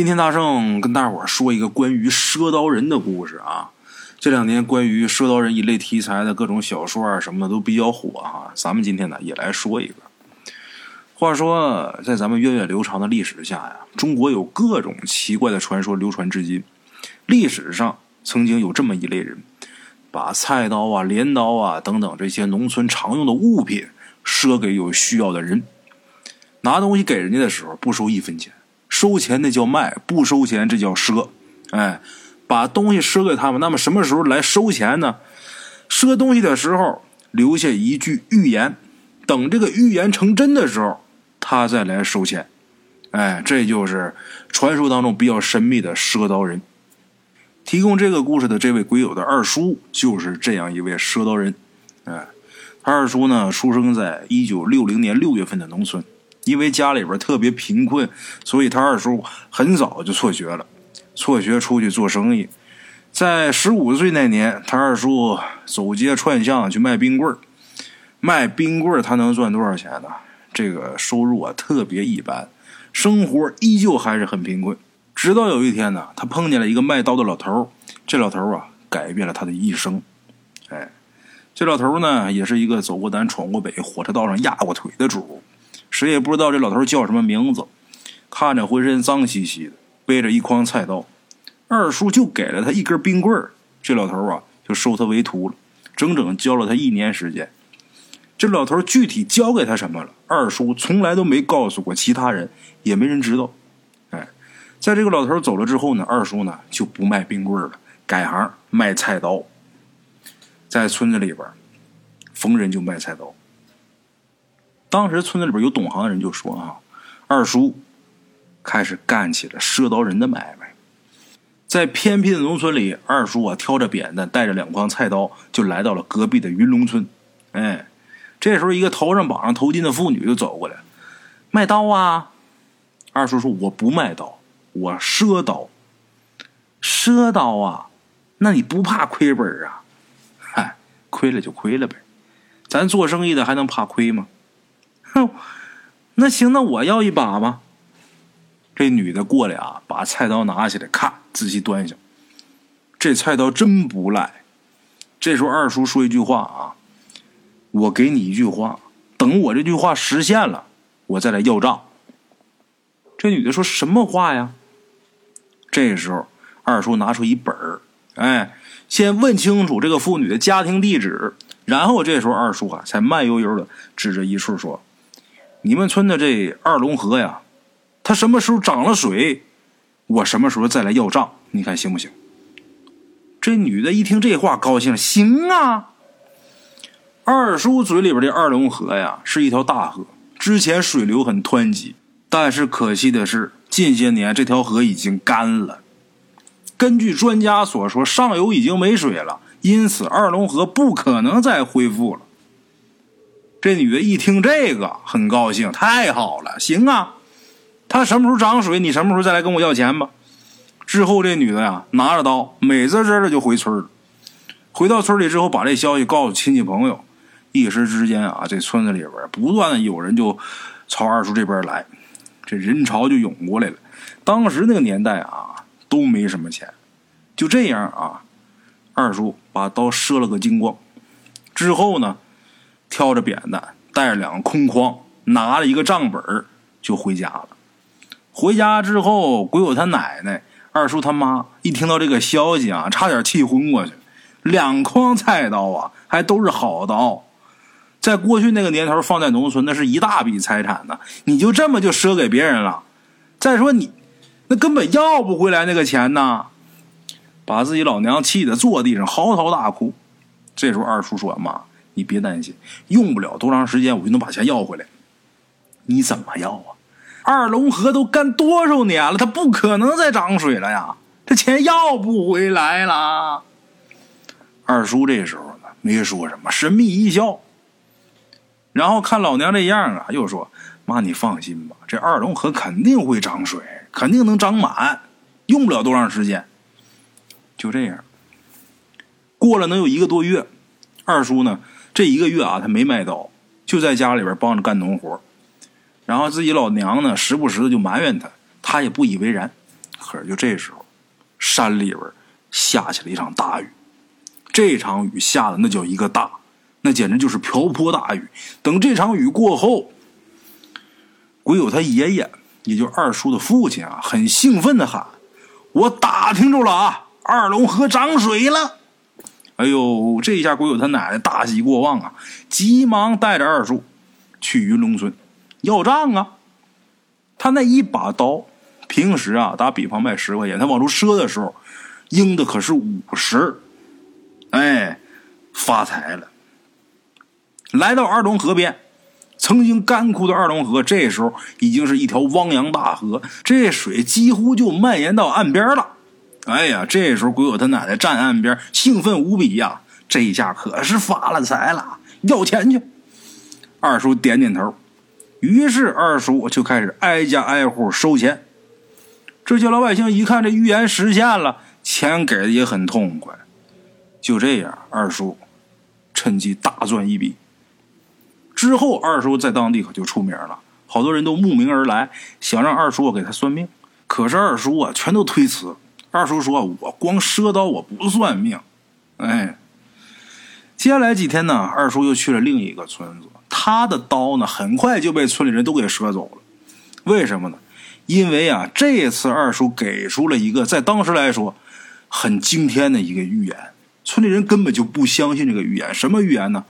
今天大圣跟大伙说一个关于赊刀人的故事啊。这两年关于赊刀人一类题材的各种小说啊什么的都比较火哈。咱们今天呢也来说一个。话说，在咱们源远流长的历史下呀，中国有各种奇怪的传说流传至今。历史上曾经有这么一类人，把菜刀啊、镰刀啊等等这些农村常用的物品赊给有需要的人。拿东西给人家的时候不收一分钱。收钱那叫卖，不收钱这叫赊。哎，把东西赊给他们，那么什么时候来收钱呢？赊东西的时候留下一句预言，等这个预言成真的时候，他再来收钱。哎，这就是传说当中比较神秘的赊刀人。提供这个故事的这位鬼友的二叔就是这样一位赊刀人。哎，他二叔呢，出生在一九六零年六月份的农村。因为家里边特别贫困，所以他二叔很早就辍学了，辍学出去做生意。在十五岁那年，他二叔走街串巷去卖冰棍卖冰棍他能赚多少钱呢？这个收入啊特别一般，生活依旧还是很贫困。直到有一天呢，他碰见了一个卖刀的老头这老头啊改变了他的一生。哎，这老头呢也是一个走过南闯过北，火车道上压过腿的主。谁也不知道这老头叫什么名字，看着浑身脏兮兮的，背着一筐菜刀。二叔就给了他一根冰棍这老头啊就收他为徒了，整整教了他一年时间。这老头具体教给他什么了，二叔从来都没告诉过其他人，也没人知道。哎，在这个老头走了之后呢，二叔呢就不卖冰棍了，改行卖菜刀。在村子里边，逢人就卖菜刀。当时村子里边有懂行的人就说：“啊，二叔开始干起了赊刀人的买卖。在偏僻的农村里，二叔啊挑着扁担，带着两筐菜刀，就来到了隔壁的云龙村。哎，这时候一个头上绑上头巾的妇女就走过来，卖刀啊！二叔说：我不卖刀，我赊刀。赊刀啊？那你不怕亏本啊？嗨，亏了就亏了呗，咱做生意的还能怕亏吗？”哼，那行，那我要一把吧。这女的过来啊，把菜刀拿起来，看，仔细端详。这菜刀真不赖。这时候二叔说一句话啊：“我给你一句话，等我这句话实现了，我再来要账。”这女的说什么话呀？这时候二叔拿出一本儿，哎，先问清楚这个妇女的家庭地址，然后这时候二叔啊，才慢悠悠的指着一处说。你们村的这二龙河呀，它什么时候涨了水，我什么时候再来要账，你看行不行？这女的一听这话，高兴，行啊。二叔嘴里边的二龙河呀，是一条大河，之前水流很湍急，但是可惜的是，近些年这条河已经干了。根据专家所说，上游已经没水了，因此二龙河不可能再恢复了。这女的一听这个，很高兴，太好了，行啊，他什么时候涨水，你什么时候再来跟我要钱吧。之后，这女的呀，拿着刀，美滋滋的就回村了。回到村里之后，把这消息告诉亲戚朋友，一时之间啊，这村子里边不断的有人就朝二叔这边来，这人潮就涌过来了。当时那个年代啊，都没什么钱，就这样啊，二叔把刀赊了个精光，之后呢。挑着扁担，带着两个空筐，拿了一个账本就回家了。回家之后，鬼友他奶奶、二叔他妈一听到这个消息啊，差点气昏过去。两筐菜刀啊，还都是好刀，在过去那个年头，放在农村那是一大笔财产呢。你就这么就赊给别人了？再说你那根本要不回来那个钱呢，把自己老娘气得坐地上嚎啕大哭。这时候二叔说：“妈。”你别担心，用不了多长时间，我就能把钱要回来。你怎么要啊？二龙河都干多少年了，它不可能再涨水了呀！这钱要不回来了。二叔这时候呢，没说什么，神秘一笑，然后看老娘这样啊，又说：“妈，你放心吧，这二龙河肯定会涨水，肯定能涨满，用不了多长时间。”就这样，过了能有一个多月，二叔呢。这一个月啊，他没卖刀，就在家里边帮着干农活。然后自己老娘呢，时不时的就埋怨他，他也不以为然。可是就这时候，山里边下起了一场大雨。这场雨下的那叫一个大，那简直就是瓢泼大雨。等这场雨过后，鬼友他爷爷，也就二叔的父亲啊，很兴奋的喊：“我打听着了啊，二龙河涨水了！”哎呦，这一下鬼友他奶奶大喜过望啊，急忙带着二叔去云龙村要账啊。他那一把刀，平时啊打比方卖十块钱，他往出赊的时候，应的可是五十。哎，发财了！来到二龙河边，曾经干枯的二龙河，这时候已经是一条汪洋大河，这水几乎就蔓延到岸边了。哎呀，这时候鬼友他奶奶站岸边，兴奋无比呀！这下可是发了财了，要钱去。二叔点点头，于是二叔就开始挨家挨户收钱。这些老百姓一看这预言实现了，钱给的也很痛快。就这样，二叔趁机大赚一笔。之后，二叔在当地可就出名了，好多人都慕名而来，想让二叔给他算命。可是二叔啊，全都推辞。二叔说：“我光赊刀，我不算命。”哎，接下来几天呢，二叔又去了另一个村子，他的刀呢，很快就被村里人都给赊走了。为什么呢？因为啊，这次二叔给出了一个在当时来说很惊天的一个预言。村里人根本就不相信这个预言，什么预言呢？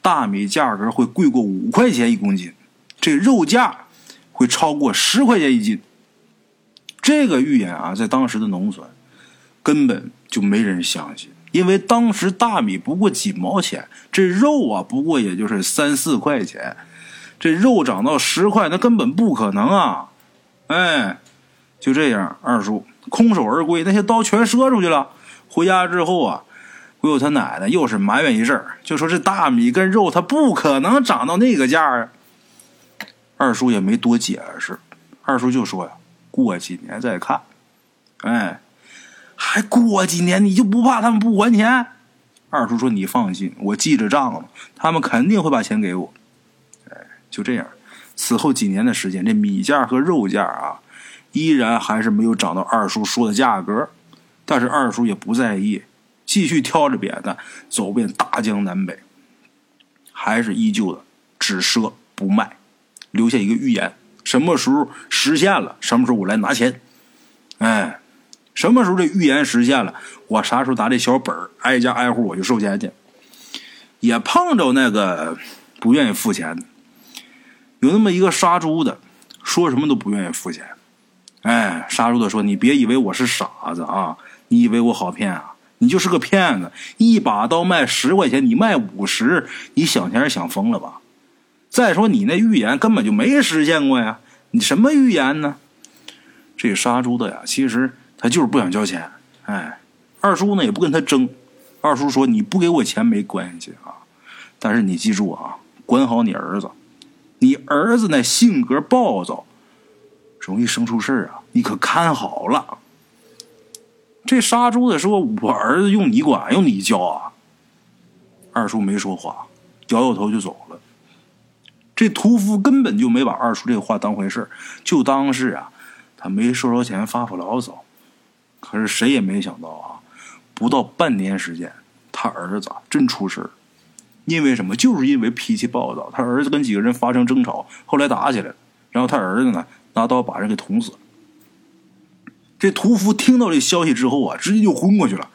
大米价格会贵过五块钱一公斤，这肉价会超过十块钱一斤。这个预言啊，在当时的农村根本就没人相信，因为当时大米不过几毛钱，这肉啊不过也就是三四块钱，这肉涨到十块，那根本不可能啊！哎，就这样，二叔空手而归，那些刀全赊出去了。回家之后啊。鬼友他奶奶又是埋怨一阵就说这大米跟肉它不可能涨到那个价啊。二叔也没多解释，二叔就说呀：“过几年再看。”哎，还过几年你就不怕他们不还钱？二叔说：“你放心，我记着账了，他们肯定会把钱给我。”哎，就这样，此后几年的时间，这米价和肉价啊，依然还是没有涨到二叔说的价格，但是二叔也不在意。继续挑着扁担走遍大江南北，还是依旧的只赊不卖，留下一个预言：什么时候实现了，什么时候我来拿钱。哎，什么时候这预言实现了，我啥时候拿这小本儿挨家挨户我就收钱去。也碰着那个不愿意付钱的，有那么一个杀猪的，说什么都不愿意付钱。哎，杀猪的说：“你别以为我是傻子啊，你以为我好骗啊？”你就是个骗子！一把刀卖十块钱，你卖五十，你想钱想疯了吧？再说你那预言根本就没实现过呀！你什么预言呢？这杀猪的呀，其实他就是不想交钱。哎，二叔呢也不跟他争。二叔说：“你不给我钱没关系啊，但是你记住啊，管好你儿子。你儿子那性格暴躁，容易生出事啊，你可看好了。”这杀猪的说：“我儿子用你管，用你教啊。”二叔没说话，摇摇头就走。这屠夫根本就没把二叔这话当回事就当是啊，他没收着钱发发牢骚。可是谁也没想到啊，不到半年时间，他儿子真出事因为什么？就是因为脾气暴躁，他儿子跟几个人发生争吵，后来打起来了，然后他儿子呢拿刀把人给捅死了。这屠夫听到这消息之后啊，直接就昏过去了。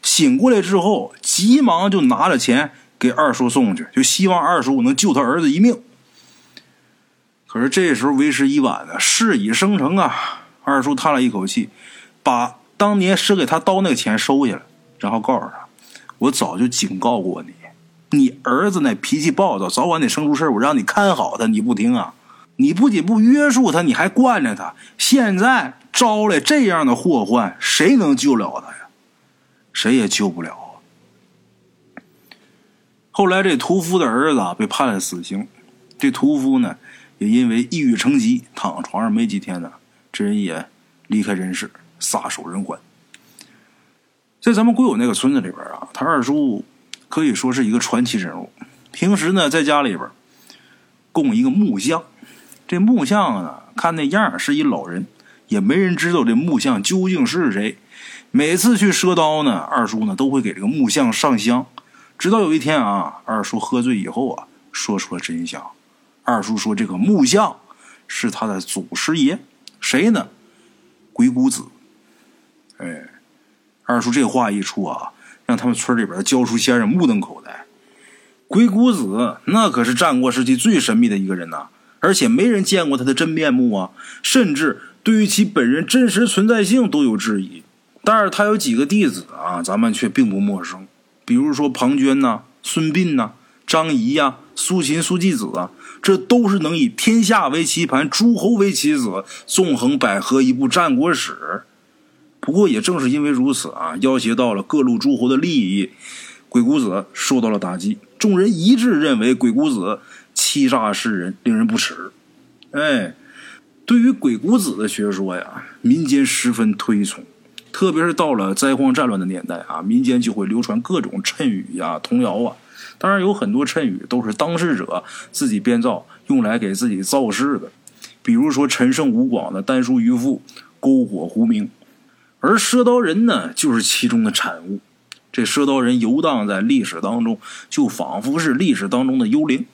醒过来之后，急忙就拿着钱给二叔送去，就希望二叔能救他儿子一命。可是这时候为时已晚了，事已生成啊！二叔叹了一口气，把当年赊给他刀那个钱收下了，然后告诉他：“我早就警告过你，你儿子那脾气暴躁，早晚得生出事我让你看好他，你不听啊！你不仅不约束他，你还惯着他，现在……”招来这样的祸患，谁能救了他呀？谁也救不了。后来这屠夫的儿子被判了死刑，这屠夫呢也因为抑郁成疾，躺床上没几天呢，这人也离开人世，撒手人寰。在咱们归友那个村子里边啊，他二叔可以说是一个传奇人物。平时呢，在家里边供一个木像，这木像呢，看那样是一老人。也没人知道这木像究竟是谁。每次去赊刀呢，二叔呢都会给这个木像上香。直到有一天啊，二叔喝醉以后啊，说出了真相。二叔说这个木像是他的祖师爷，谁呢？鬼谷子。哎，二叔这话一出啊，让他们村里边的教书先生目瞪口呆。鬼谷子那可是战国时期最神秘的一个人呐，而且没人见过他的真面目啊，甚至对于其本人真实存在性都有质疑。但是他有几个弟子啊，咱们却并不陌生，比如说庞涓呐、孙膑呐、张仪呀、苏秦、苏季子啊，这都是能以天下为棋盘、诸侯为棋子、纵横捭阖一部战国史。不过也正是因为如此啊，要挟到了各路诸侯的利益，鬼谷子受到了打击。众人一致认为鬼谷子欺诈世人，令人不齿。哎，对于鬼谷子的学说呀，民间十分推崇。特别是到了灾荒战乱的年代啊，民间就会流传各种谶语呀、童谣啊。当然，有很多谶语都是当事者自己编造，用来给自己造势的。比如说陈胜吴广的“丹书渔父，篝火狐鸣”，而赊刀人呢，就是其中的产物。这赊刀人游荡在历史当中，就仿佛是历史当中的幽灵。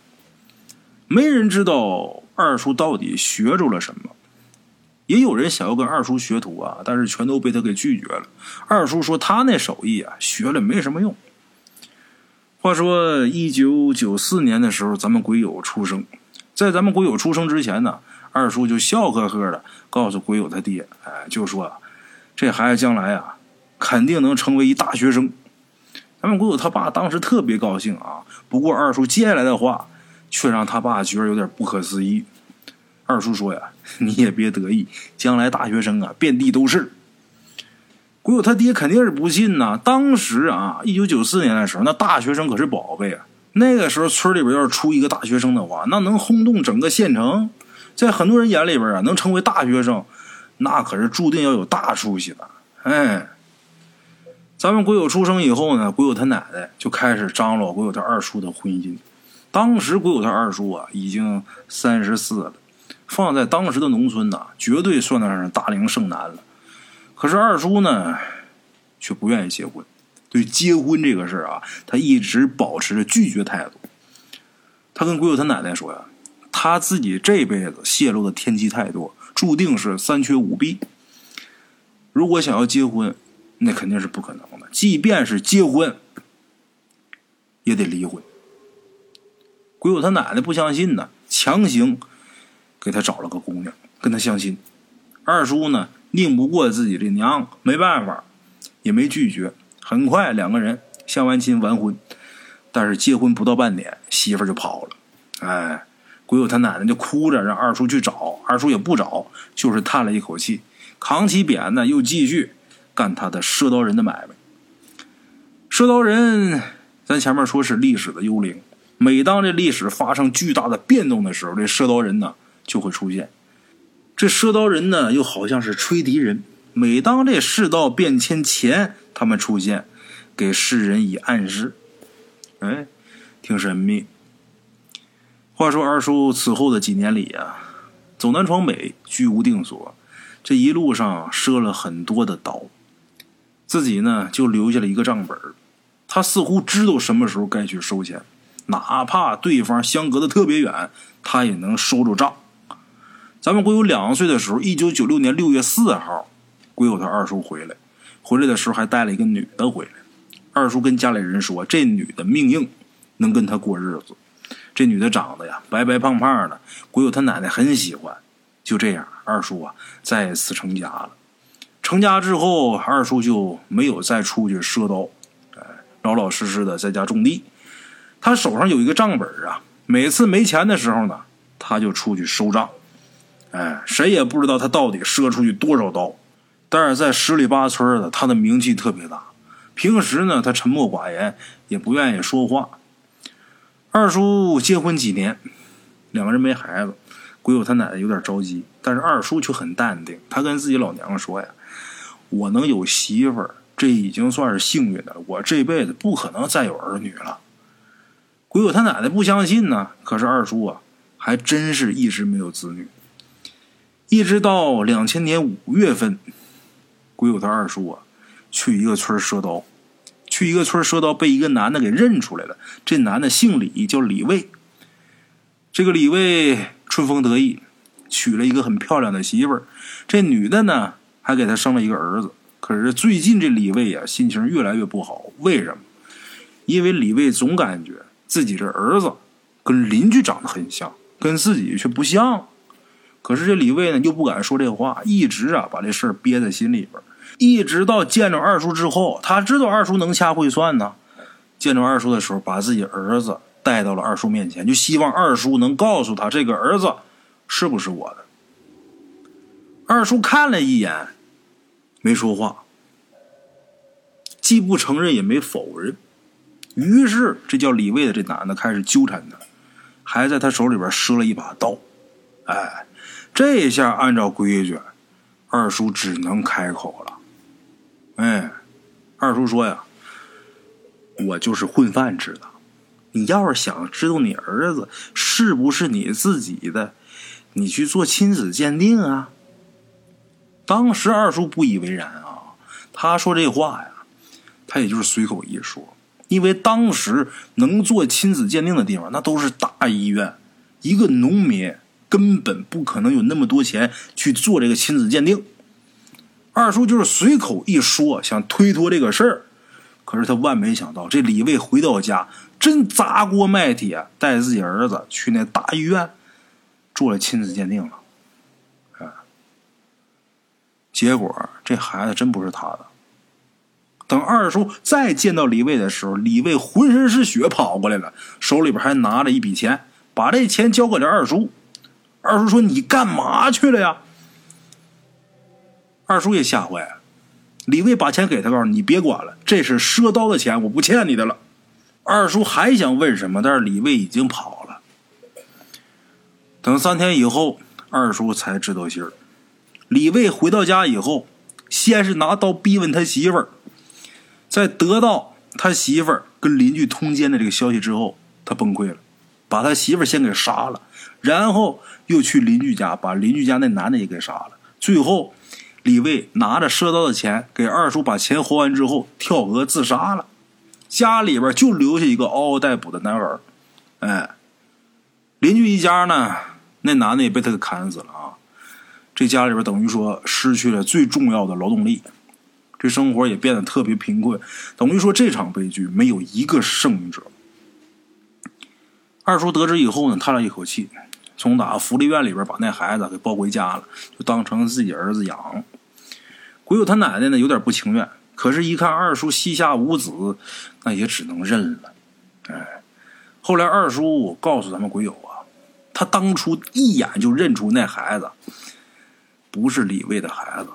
没人知道二叔到底学着了什么。也有人想要跟二叔学徒啊，但是全都被他给拒绝了。二叔说他那手艺啊，学了没什么用。话说一九九四年的时候，咱们鬼友出生，在咱们鬼友出生之前呢，二叔就笑呵呵的告诉鬼友他爹，哎，就说这孩子将来啊，肯定能成为一大学生。咱们鬼友他爸当时特别高兴啊，不过二叔接下来的话却让他爸觉得有点不可思议。二叔说呀：“你也别得意，将来大学生啊遍地都是。”鬼友他爹肯定是不信呐。当时啊，一九九四年的时候，那大学生可是宝贝啊。那个时候村里边要是出一个大学生的话，那能轰动整个县城。在很多人眼里边啊，能成为大学生，那可是注定要有大出息的。哎，咱们鬼友出生以后呢，鬼友他奶奶就开始张罗鬼友他二叔的婚姻。当时鬼友他二叔啊，已经三十四了。放在当时的农村呐，绝对算得上是大龄剩男了。可是二叔呢，却不愿意结婚。对结婚这个事儿啊，他一直保持着拒绝态度。他跟鬼友他奶奶说呀，他自己这辈子泄露的天机太多，注定是三缺五弊。如果想要结婚，那肯定是不可能的。即便是结婚，也得离婚。鬼友他奶奶不相信呢，强行。给他找了个姑娘，跟他相亲。二叔呢，拧不过自己的娘，没办法，也没拒绝。很快，两个人相完亲完婚。但是结婚不到半年，媳妇就跑了。哎，鬼友他奶奶就哭着让二叔去找，二叔也不找，就是叹了一口气，扛起扁呢，又继续干他的赊刀人的买卖。赊刀人，咱前面说是历史的幽灵。每当这历史发生巨大的变动的时候，这赊刀人呢？就会出现，这赊刀人呢，又好像是吹笛人。每当这世道变迁前，他们出现，给世人以暗示。哎，挺神秘。话说二叔此后的几年里啊，走南闯北，居无定所，这一路上赊了很多的刀，自己呢就留下了一个账本他似乎知道什么时候该去收钱，哪怕对方相隔的特别远，他也能收着账。咱们鬼友两岁的时候，一九九六年六月四号，鬼友他二叔回来，回来的时候还带了一个女的回来。二叔跟家里人说，这女的命硬，能跟他过日子。这女的长得呀，白白胖胖的，鬼友他奶奶很喜欢。就这样，二叔啊再次成家了。成家之后，二叔就没有再出去赊刀，哎，老老实实的在家种地。他手上有一个账本啊，每次没钱的时候呢，他就出去收账。哎，谁也不知道他到底赊出去多少刀，但是在十里八村的，他的名气特别大。平时呢，他沉默寡言，也不愿意说话。二叔结婚几年，两个人没孩子，鬼友他奶奶有点着急，但是二叔却很淡定。他跟自己老娘说呀：“我能有媳妇，这已经算是幸运的了。我这辈子不可能再有儿女了。”鬼友他奶奶不相信呢，可是二叔啊，还真是一直没有子女。一直到两千年五月份，鬼友他二叔啊，去一个村赊刀，去一个村赊刀，被一个男的给认出来了。这男的姓李，叫李卫。这个李卫春风得意，娶了一个很漂亮的媳妇儿。这女的呢，还给他生了一个儿子。可是最近这李卫啊，心情越来越不好。为什么？因为李卫总感觉自己这儿子跟邻居长得很像，跟自己却不像。可是这李卫呢，又不敢说这话，一直啊把这事儿憋在心里边。一直到见着二叔之后，他知道二叔能掐会算呢。见着二叔的时候，把自己儿子带到了二叔面前，就希望二叔能告诉他这个儿子是不是我的。二叔看了一眼，没说话，既不承认也没否认。于是，这叫李卫的这男的开始纠缠他，还在他手里边赊了一把刀。哎，这下按照规矩，二叔只能开口了。哎，二叔说呀：“我就是混饭吃的，你要是想知道你儿子是不是你自己的，你去做亲子鉴定啊。”当时二叔不以为然啊，他说这话呀，他也就是随口一说。因为当时能做亲子鉴定的地方，那都是大医院，一个农民根本不可能有那么多钱去做这个亲子鉴定。二叔就是随口一说，想推脱这个事儿，可是他万没想到，这李卫回到家，真砸锅卖铁，带自己儿子去那大医院做了亲子鉴定了。啊，结果这孩子真不是他的。等二叔再见到李卫的时候，李卫浑身是血跑过来了，手里边还拿着一笔钱，把这钱交给了二叔。二叔说：“你干嘛去了呀？”二叔也吓坏了。李卫把钱给他，告诉你别管了，这是赊刀的钱，我不欠你的了。二叔还想问什么，但是李卫已经跑了。等三天以后，二叔才知道信儿。李卫回到家以后，先是拿刀逼问他媳妇儿。在得到他媳妇儿跟邻居通奸的这个消息之后，他崩溃了，把他媳妇儿先给杀了，然后又去邻居家把邻居家那男的也给杀了。最后，李卫拿着赊刀的钱给二叔把钱还完之后，跳河自杀了。家里边就留下一个嗷嗷待哺的男儿。哎，邻居一家呢，那男的也被他给砍死了啊。这家里边等于说失去了最重要的劳动力。这生活也变得特别贫困，等于说这场悲剧没有一个胜者。二叔得知以后呢，叹了一口气，从打福利院里边把那孩子给抱回家了，就当成自己儿子养。鬼友他奶奶呢有点不情愿，可是，一看二叔膝下无子，那也只能认了。哎，后来二叔告诉咱们鬼友啊，他当初一眼就认出那孩子不是李卫的孩子。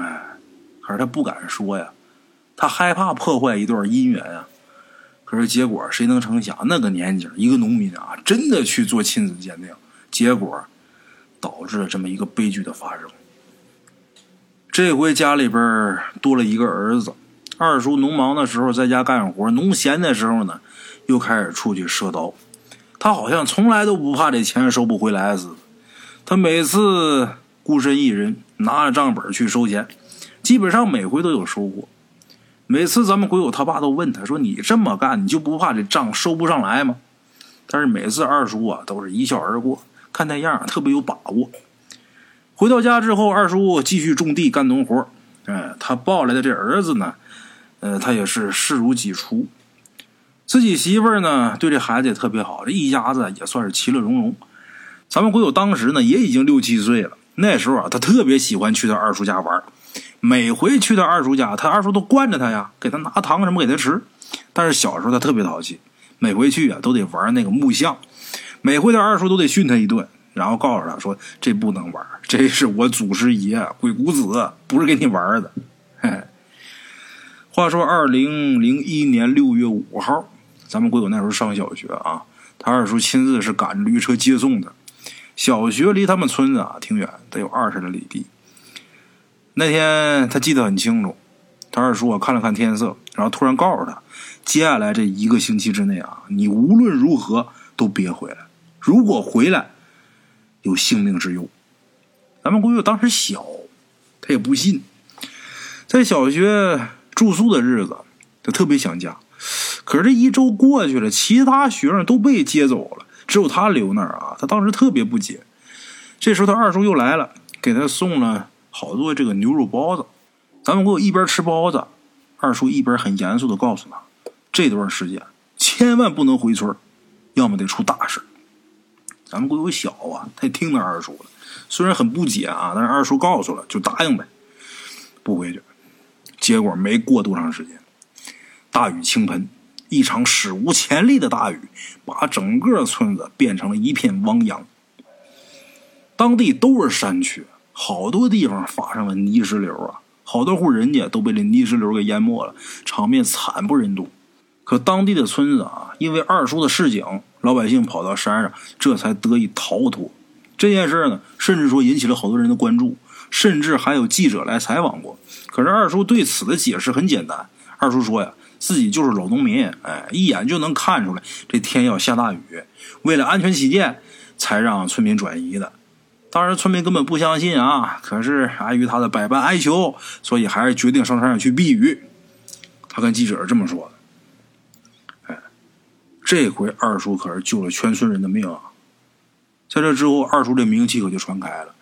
哎。可是他不敢说呀，他害怕破坏一段姻缘啊。可是结果谁能成想，那个年纪一个农民啊，真的去做亲子鉴定，结果导致了这么一个悲剧的发生。这回家里边多了一个儿子，二叔农忙的时候在家干活，农闲的时候呢，又开始出去赊刀。他好像从来都不怕这钱收不回来似的。他每次孤身一人拿着账本去收钱。基本上每回都有收获，每次咱们鬼友他爸都问他说：“你这么干，你就不怕这账收不上来吗？”但是每次二叔啊都是一笑而过，看那样特别有把握。回到家之后，二叔继续种地干农活。哎，他抱来的这儿子呢，呃，他也是视如己出。自己媳妇儿呢，对这孩子也特别好，这一家子也算是其乐融融。咱们鬼友当时呢也已经六七岁了，那时候啊，他特别喜欢去他二叔家玩。每回去他二叔家，他二叔都惯着他呀，给他拿糖什么给他吃。但是小时候他特别淘气，每回去啊都得玩那个木像，每回他二叔都得训他一顿，然后告诉他说：“这不能玩，这是我祖师爷鬼谷子，不是给你玩的。”话说二零零一年六月五号，咱们鬼友那时候上小学啊，他二叔亲自是赶着驴车接送的。小学离他们村子啊挺远，得有二十来里地。那天他记得很清楚，他二叔啊看了看天色，然后突然告诉他，接下来这一个星期之内啊，你无论如何都别回来，如果回来，有性命之忧。咱们闺女当时小，她也不信。在小学住宿的日子，她特别想家。可是这一周过去了，其他学生都被接走了，只有她留那儿啊。她当时特别不解。这时候，她二叔又来了，给她送了好多这个牛肉包子。咱们给我一边吃包子，二叔一边很严肃的告诉她，这段时间千万不能回村，要么得出大事。咱们闺女小啊，她也听他二叔了，虽然很不解啊，但是二叔告诉了，就答应呗，不回去。结果没过多长时间，大雨倾盆，一场史无前例的大雨，把整个村子变成了一片汪洋。当地都是山区，好多地方发生了泥石流啊，好多户人家都被这泥石流给淹没了，场面惨不忍睹。可当地的村子啊，因为二叔的示警，老百姓跑到山上，这才得以逃脱。这件事呢，甚至说引起了好多人的关注，甚至还有记者来采访过。可是二叔对此的解释很简单，二叔说呀，自己就是老农民，哎，一眼就能看出来这天要下大雨，为了安全起见，才让村民转移的。当然，村民根本不相信啊！可是碍于他的百般哀求，所以还是决定上山上去避雨。他跟记者这么说的：“，这回二叔可是救了全村人的命啊！在这之后，二叔的名气可就传开了。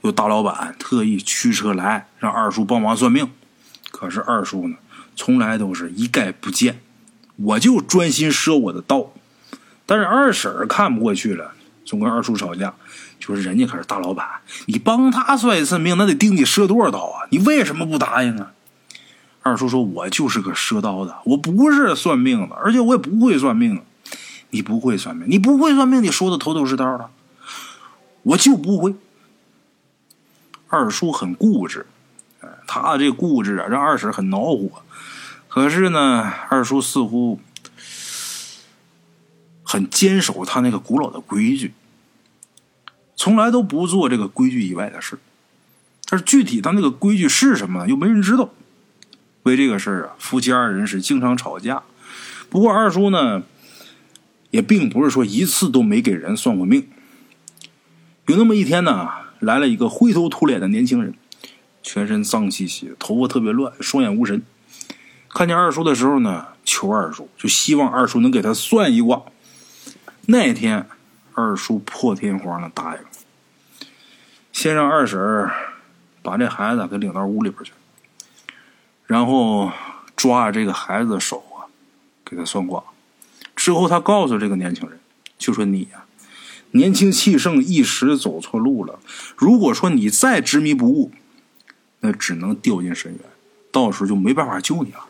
有大老板特意驱车来让二叔帮忙算命。可是二叔呢，从来都是一概不见，我就专心赊我的道。但是二婶看不过去了，总跟二叔吵架。”就是人家可是大老板，你帮他算一次命，那得定你赊多少刀啊？你为什么不答应啊？二叔说：“我就是个赊刀的，我不是算命的，而且我也不会算命。你不会算命，你不会算命，你说的头头是道的，我就不会。”二叔很固执，他这固执啊，让二婶很恼火。可是呢，二叔似乎很坚守他那个古老的规矩。从来都不做这个规矩以外的事，但是具体他那个规矩是什么，又没人知道。为这个事儿啊，夫妻二人是经常吵架。不过二叔呢，也并不是说一次都没给人算过命。有那么一天呢，来了一个灰头土脸的年轻人，全身脏兮兮，头发特别乱，双眼无神。看见二叔的时候呢，求二叔，就希望二叔能给他算一卦。那天，二叔破天荒的答应。先让二婶把这孩子给领到屋里边去，然后抓着这个孩子的手啊，给他算卦。之后他告诉这个年轻人，就说你呀，年轻气盛，一时走错路了。如果说你再执迷不悟，那只能掉进深渊，到时候就没办法救你了。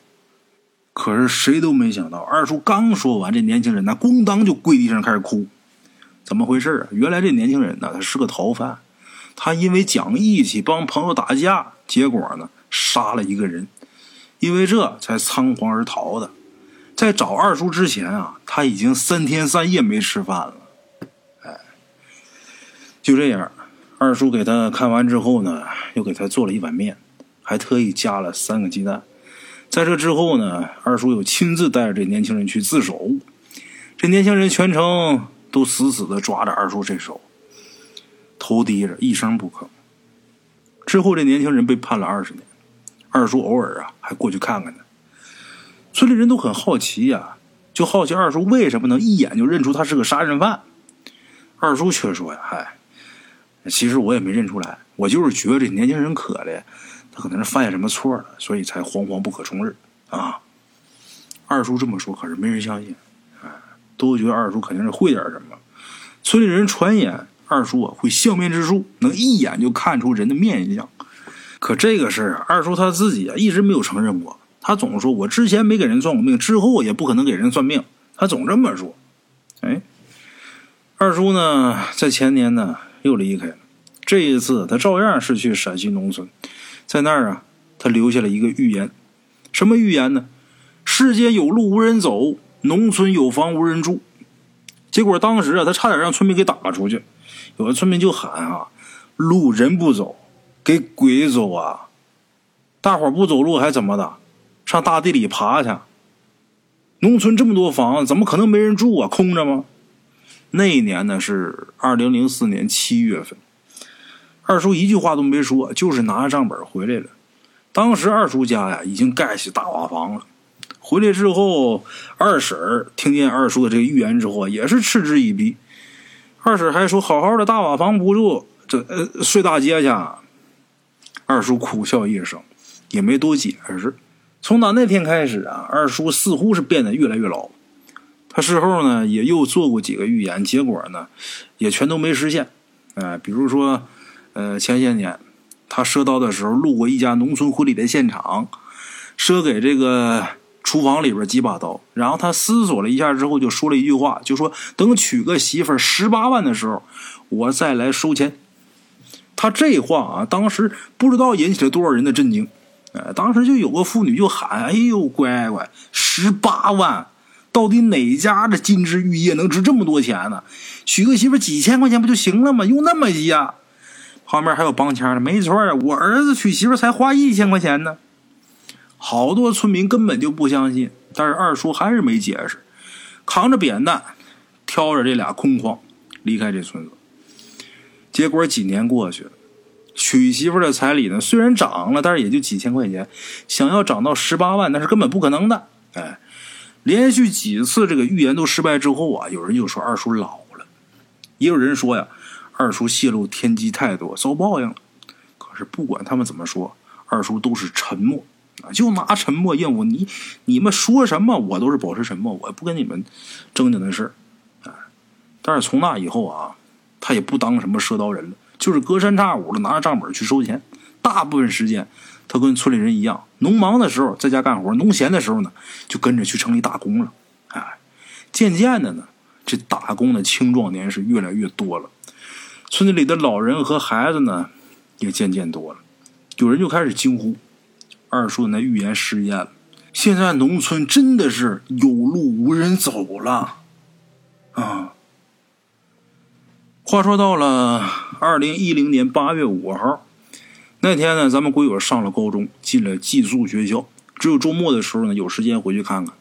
可是谁都没想到，二叔刚说完，这年轻人那咣当就跪地上开始哭。怎么回事啊？原来这年轻人呢，他是个逃犯。他因为讲义气帮朋友打架，结果呢杀了一个人，因为这才仓皇而逃的。在找二叔之前啊，他已经三天三夜没吃饭了。哎，就这样，二叔给他看完之后呢，又给他做了一碗面，还特意加了三个鸡蛋。在这之后呢，二叔又亲自带着这年轻人去自首。这年轻人全程都死死的抓着二叔这手。头低着，一声不吭。之后，这年轻人被判了二十年。二叔偶尔啊，还过去看看他。村里人都很好奇呀，就好奇二叔为什么能一眼就认出他是个杀人犯。二叔却说呀：“嗨，其实我也没认出来，我就是觉得这年轻人可怜，他可能是犯下什么错了，所以才惶惶不可终日啊。”二叔这么说，可是没人相信，哎，都觉得二叔肯定是会点什么。村里人传言。二叔啊，会相面之术，能一眼就看出人的面相。可这个事儿，二叔他自己啊，一直没有承认过。他总说：“我之前没给人算过命，之后也不可能给人算命。”他总这么说。哎，二叔呢，在前年呢又离开了。这一次，他照样是去陕西农村，在那儿啊，他留下了一个预言。什么预言呢？世间有路无人走，农村有房无人住。结果当时啊，他差点让村民给打出去。有的村民就喊啊：“路人不走，给鬼走啊！”大伙不走路还怎么的？上大地里爬去。农村这么多房子，怎么可能没人住啊？空着吗？那一年呢是二零零四年七月份，二叔一句话都没说，就是拿着账本回来了。当时二叔家呀已经盖起大瓦房了。回来之后，二婶听见二叔的这个预言之后，也是嗤之以鼻。二婶还说：“好好的大瓦房不住，这呃睡大街去。”二叔苦笑一声，也没多解释。从打那天开始啊，二叔似乎是变得越来越老。他事后呢也又做过几个预言，结果呢也全都没实现。哎，比如说，呃，前些年他赊刀的时候路过一家农村婚礼的现场，赊给这个。厨房里边几把刀，然后他思索了一下之后，就说了一句话，就说：“等娶个媳妇十八万的时候，我再来收钱。”他这话啊，当时不知道引起了多少人的震惊。哎，当时就有个妇女就喊：“哎呦，乖乖，十八万，到底哪家的金枝玉叶能值这么多钱呢？娶个媳妇几千块钱不就行了吗？用那么急啊？”旁边还有帮腔的：“没错啊，我儿子娶媳妇才花一千块钱呢。”好多村民根本就不相信，但是二叔还是没解释，扛着扁担，挑着这俩空筐离开这村子。结果几年过去，娶媳妇的彩礼呢，虽然涨了，但是也就几千块钱，想要涨到十八万，那是根本不可能的。哎，连续几次这个预言都失败之后啊，有人就说二叔老了，也有人说呀，二叔泄露天机太多，遭报应了。可是不管他们怎么说，二叔都是沉默。就拿沉默应付你，你们说什么我都是保持沉默，我不跟你们正经的事儿。但是从那以后啊，他也不当什么赊刀人了，就是隔三差五的拿着账本去收钱。大部分时间，他跟村里人一样，农忙的时候在家干活，农闲的时候呢，就跟着去城里打工了。哎，渐渐的呢，这打工的青壮年是越来越多了，村子里的老人和孩子呢，也渐渐多了，有人就开始惊呼。二叔那预言实验了，现在农村真的是有路无人走了，啊！话说到了二零一零年八月五号那天呢，咱们鬼友上了高中，进了寄宿学校，只有周末的时候呢，有时间回去看看。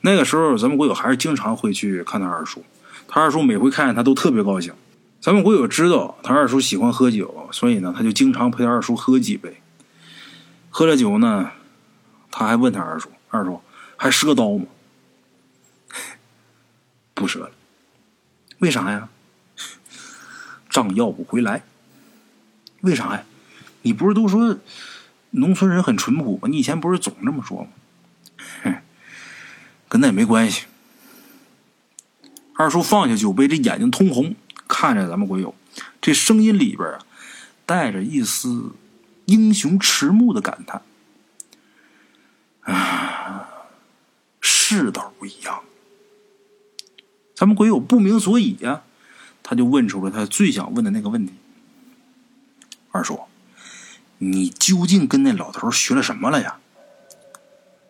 那个时候，咱们鬼友还是经常会去看他二叔，他二叔每回看见他都特别高兴。咱们鬼友知道他二叔喜欢喝酒，所以呢，他就经常陪他二叔喝几杯。喝了酒呢，他还问他二叔：“二叔还赊刀吗？”“ 不赊了。”“为啥呀？”“账要不回来。”“为啥呀？”“你不是都说农村人很淳朴吗？你以前不是总这么说吗？”“，跟那也没关系。”二叔放下酒杯，这眼睛通红，看着咱们鬼友，这声音里边啊，带着一丝。英雄迟暮的感叹，啊，世道不一样。咱们鬼友不明所以呀，他就问出了他最想问的那个问题：二叔，你究竟跟那老头学了什么了呀？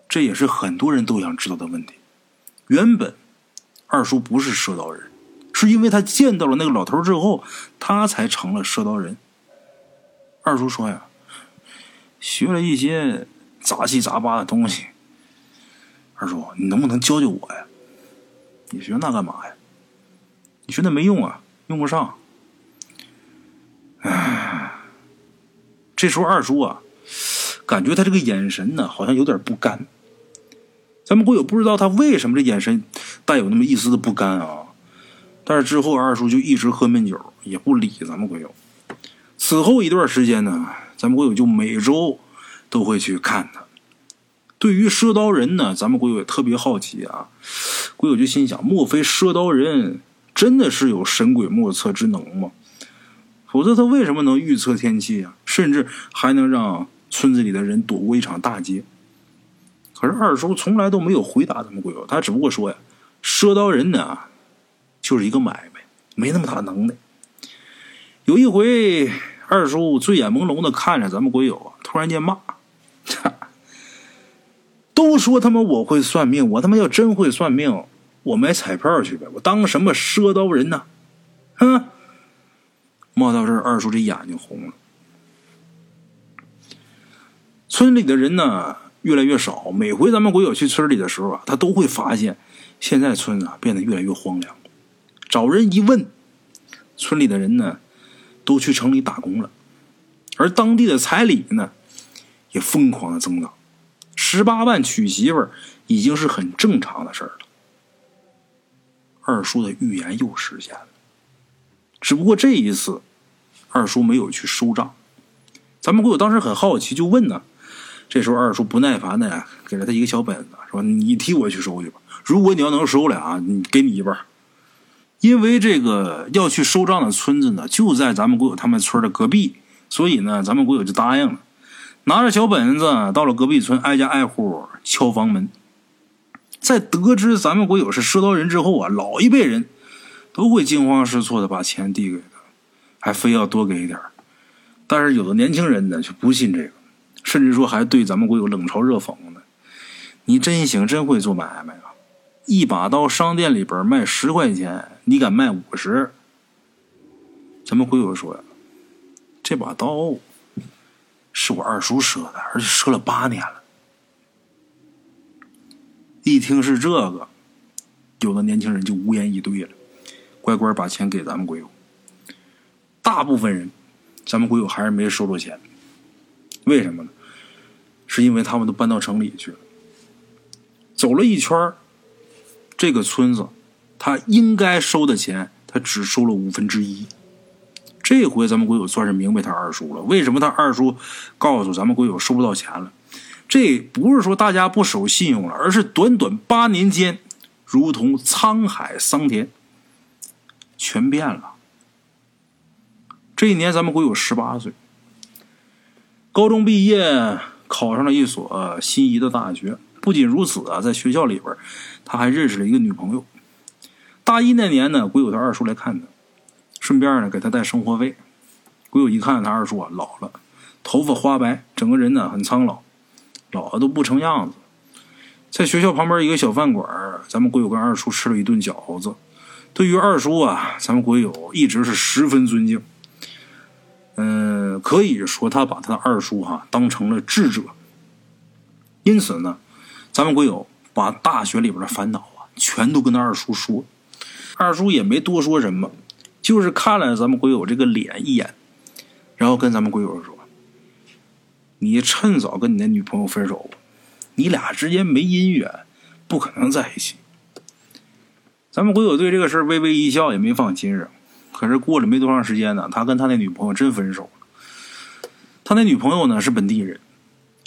这也是很多人都想知道的问题。原本二叔不是赊刀人，是因为他见到了那个老头之后，他才成了赊刀人。二叔说呀。学了一些杂七杂八的东西，二叔，你能不能教教我呀？你学那干嘛呀？你学那没用啊，用不上。唉，这时候二叔啊，感觉他这个眼神呢，好像有点不甘。咱们国友不知道他为什么这眼神带有那么一丝的不甘啊。但是之后二叔就一直喝闷酒，也不理咱们国友。此后一段时间呢。咱们国友就每周都会去看他。对于赊刀人呢，咱们国友也特别好奇啊。国友就心想：莫非赊刀人真的是有神鬼莫测之能吗？否则他为什么能预测天气啊？甚至还能让村子里的人躲过一场大劫？可是二叔从来都没有回答咱们鬼友，他只不过说呀：赊刀人呢，就是一个买卖，没那么大能耐。有一回。二叔醉眼朦胧的看着咱们鬼友啊，突然间骂：“都说他妈我会算命，我他妈要真会算命，我买彩票去呗，我当什么赊刀人呢？”哼！骂到这，二叔这眼睛红了。村里的人呢越来越少，每回咱们鬼友去村里的时候啊，他都会发现现在村子变得越来越荒凉。找人一问，村里的人呢。都去城里打工了，而当地的彩礼呢，也疯狂的增长。十八万娶媳妇儿已经是很正常的事儿了。二叔的预言又实现了，只不过这一次，二叔没有去收账。咱们鬼友当时很好奇，就问呢。这时候二叔不耐烦的给了他一个小本子，说：“你替我去收去吧。如果你要能收了啊，你给你一半。”因为这个要去收账的村子呢，就在咱们鬼友他们村的隔壁，所以呢，咱们鬼友就答应了。拿着小本子到了隔壁村，挨家挨户敲房门。在得知咱们国友是赊刀人之后啊，老一辈人都会惊慌失措的把钱递给他，还非要多给一点但是有的年轻人呢，却不信这个，甚至说还对咱们国友冷嘲热讽呢。你真行，真会做买卖啊！一把刀商店里边卖十块钱，你敢卖五十？咱们鬼友说呀，这把刀。是我二叔赊的，而且赊了八年了。一听是这个，有的年轻人就无言以对了，乖乖把钱给咱们鬼友。大部分人，咱们鬼友还是没收着钱。为什么呢？是因为他们都搬到城里去了。走了一圈这个村子他应该收的钱，他只收了五分之一。这回咱们鬼友算是明白他二叔了。为什么他二叔告诉咱们鬼友收不到钱了？这不是说大家不守信用了，而是短短八年间，如同沧海桑田，全变了。这一年咱们鬼友十八岁，高中毕业，考上了一所心仪的大学。不仅如此啊，在学校里边，他还认识了一个女朋友。大一那年呢，鬼友他二叔来看他。顺便呢，给他带生活费。鬼友一看，他二叔啊老了，头发花白，整个人呢很苍老，老的都不成样子。在学校旁边一个小饭馆，咱们鬼友跟二叔吃了一顿饺子。对于二叔啊，咱们鬼友一直是十分尊敬。嗯，可以说他把他的二叔哈当成了智者。因此呢，咱们鬼友把大学里边的烦恼啊全都跟他二叔说，二叔也没多说什么。就是看了咱们鬼友这个脸一眼，然后跟咱们鬼友说：“你趁早跟你那女朋友分手，你俩之间没姻缘，不可能在一起。”咱们鬼友对这个事儿微微一笑，也没放心上。可是过了没多长时间呢，他跟他那女朋友真分手了。他那女朋友呢是本地人，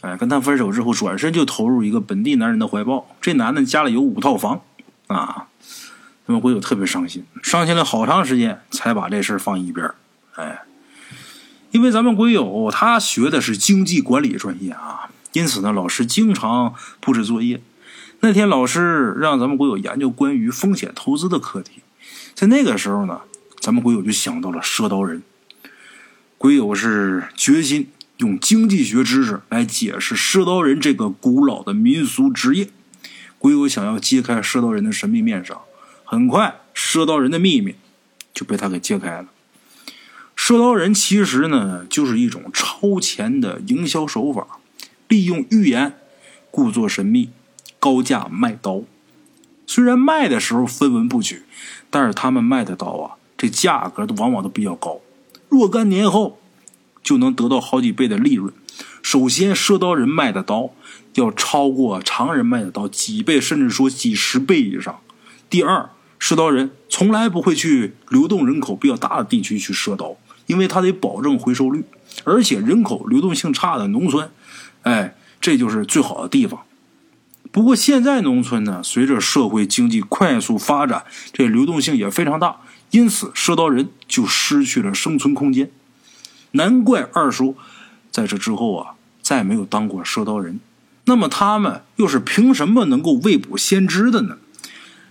哎，跟他分手之后，转身就投入一个本地男人的怀抱。这男的家里有五套房啊。咱们鬼友特别伤心，伤心了好长时间，才把这事儿放一边哎，因为咱们鬼友他学的是经济管理专业啊，因此呢，老师经常布置作业。那天老师让咱们鬼友研究关于风险投资的课题，在那个时候呢，咱们鬼友就想到了赊刀人。鬼友是决心用经济学知识来解释赊刀人这个古老的民俗职业。鬼友想要揭开赊刀人的神秘面纱。很快，赊刀人的秘密就被他给揭开了。赊刀人其实呢，就是一种超前的营销手法，利用预言故作神秘，高价卖刀。虽然卖的时候分文不取，但是他们卖的刀啊，这价格都往往都比较高，若干年后就能得到好几倍的利润。首先，赊刀人卖的刀要超过常人卖的刀几倍，甚至说几十倍以上。第二，赊刀人从来不会去流动人口比较大的地区去赊刀，因为他得保证回收率，而且人口流动性差的农村，哎，这就是最好的地方。不过现在农村呢，随着社会经济快速发展，这流动性也非常大，因此赊刀人就失去了生存空间。难怪二叔在这之后啊，再没有当过赊刀人。那么他们又是凭什么能够未卜先知的呢？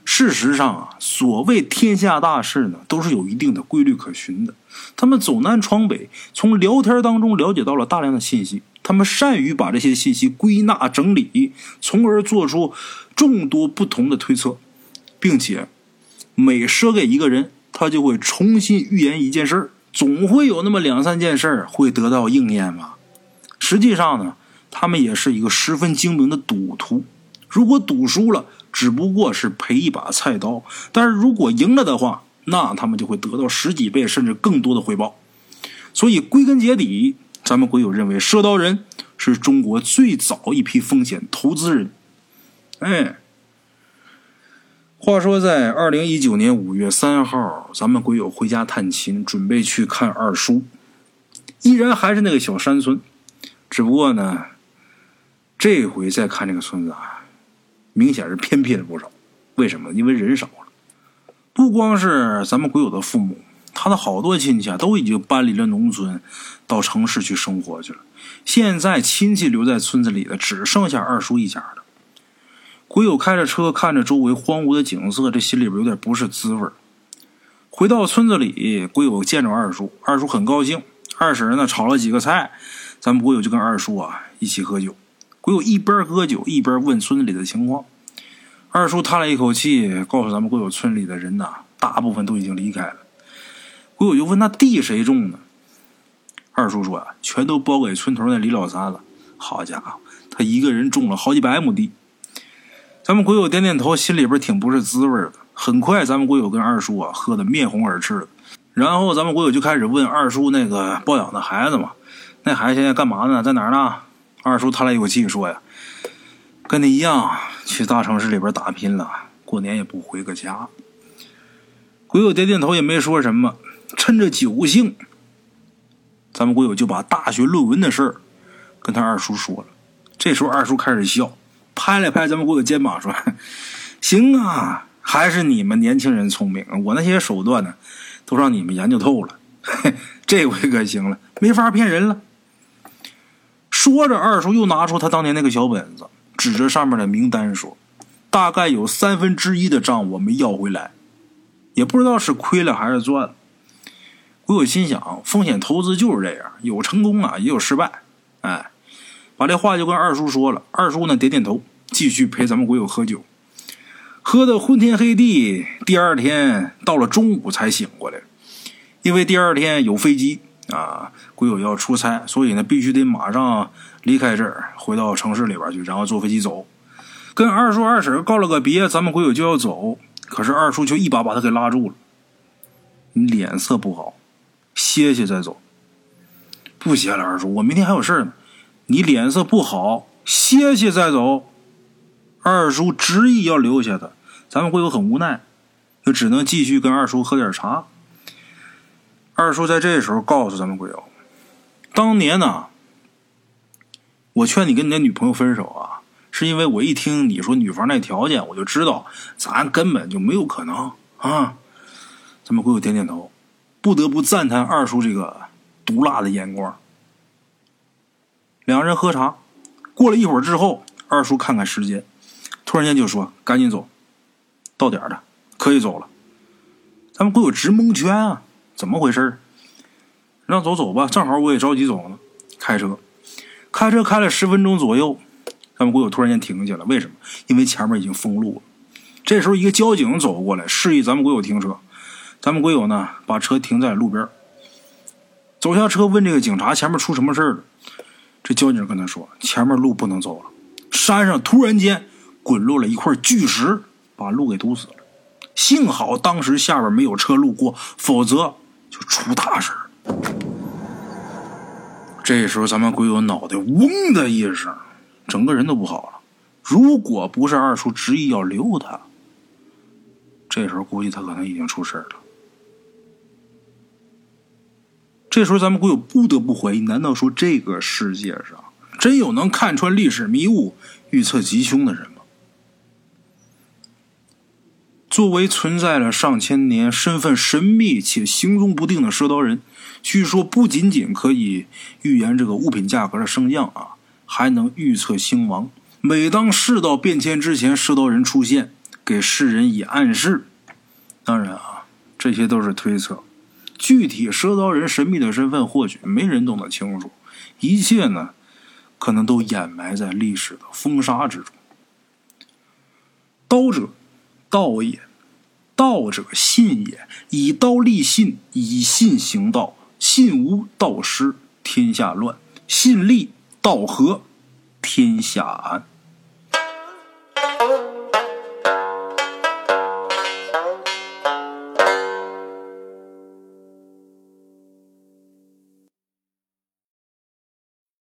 事实上啊，所谓天下大事呢，都是有一定的规律可循的。他们走南闯北，从聊天当中了解到了大量的信息。他们善于把这些信息归纳整理，从而做出众多不同的推测，并且每说给一个人，他就会重新预言一件事儿，总会有那么两三件事会得到应验吧。实际上呢，他们也是一个十分精明的赌徒。如果赌输了，只不过是赔一把菜刀，但是如果赢了的话，那他们就会得到十几倍甚至更多的回报。所以归根结底，咱们鬼友认为赊刀人是中国最早一批风险投资人。哎，话说在二零一九年五月三号，咱们鬼友回家探亲，准备去看二叔，依然还是那个小山村，只不过呢，这回再看这个村子啊，明显是偏僻了不少。为什么？因为人少了。不光是咱们鬼友的父母，他的好多亲戚啊都已经搬离了农村，到城市去生活去了。现在亲戚留在村子里的只剩下二叔一家了。鬼友开着车看着周围荒芜的景色，这心里边有点不是滋味回到村子里，鬼友见着二叔，二叔很高兴。二婶呢炒了几个菜，咱们鬼友就跟二叔啊一起喝酒。鬼友一边喝酒一边问村子里的情况。二叔叹了一口气，告诉咱们鬼友村里的人呐，大部分都已经离开了。鬼友就问：“那地谁种呢？”二叔说：“啊，全都包给村头那李老三了。好家伙，他一个人种了好几百亩地。”咱们鬼友点点头，心里边挺不是滋味的。很快，咱们鬼友跟二叔啊喝得面红耳赤的。然后，咱们鬼友就开始问二叔那个抱养的孩子嘛：“那孩子现在干嘛呢？在哪儿呢？”二叔叹了一口气说：“呀。”跟你一样去大城市里边打拼了，过年也不回个家。鬼友点点头，也没说什么。趁着酒兴，咱们鬼友就把大学论文的事儿跟他二叔说了。这时候二叔开始笑，拍了拍咱们鬼友肩膀说：“行啊，还是你们年轻人聪明，我那些手段呢，都让你们研究透了。这回可行了，没法骗人了。”说着，二叔又拿出他当年那个小本子。指着上面的名单说：“大概有三分之一的账我没要回来，也不知道是亏了还是赚了。”鬼友心想：风险投资就是这样，有成功啊，也有失败。哎，把这话就跟二叔说了。二叔呢，点点头，继续陪咱们鬼友喝酒，喝的昏天黑地。第二天到了中午才醒过来，因为第二天有飞机啊，鬼友要出差，所以呢，必须得马上。离开这儿，回到城市里边去，然后坐飞机走。跟二叔二婶告了个别，咱们鬼友就要走。可是二叔就一把把他给拉住了。你脸色不好，歇歇再走。不歇了，二叔，我明天还有事呢。你脸色不好，歇歇再走。二叔执意要留下他，咱们鬼友很无奈，就只能继续跟二叔喝点茶。二叔在这时候告诉咱们鬼友，当年呢。我劝你跟你的女朋友分手啊，是因为我一听你说女方那条件，我就知道咱根本就没有可能啊。咱们鬼友点点头，不得不赞叹二叔这个毒辣的眼光。两人喝茶，过了一会儿之后，二叔看看时间，突然间就说：“赶紧走，到点了，可以走了。”咱们鬼友直蒙圈啊，怎么回事？让走走吧，正好我也着急走呢，开车。开车开了十分钟左右，咱们鬼友突然间停下了。为什么？因为前面已经封路了。这时候，一个交警走过来，示意咱们鬼友停车。咱们鬼友呢，把车停在路边，走下车问这个警察：“前面出什么事了？”这交警跟他说：“前面路不能走了，山上突然间滚落了一块巨石，把路给堵死了。幸好当时下边没有车路过，否则就出大事了。”这时候，咱们鬼友脑袋嗡的一声，整个人都不好了。如果不是二叔执意要留他，这时候估计他可能已经出事了。这时候，咱们鬼友不得不怀疑：难道说这个世界上真有能看穿历史迷雾、预测吉凶的人吗？作为存在了上千年、身份神秘且行踪不定的赊刀人。据说不仅仅可以预言这个物品价格的升降啊，还能预测兴亡。每当世道变迁之前，赊刀人出现，给世人以暗示。当然啊，这些都是推测，具体赊刀人神秘的身份或许没人懂得清楚。一切呢，可能都掩埋在历史的风沙之中。刀者，道也；道者，信也。以道立信，以信行道。信无道失，天下乱；信立道合，天下安。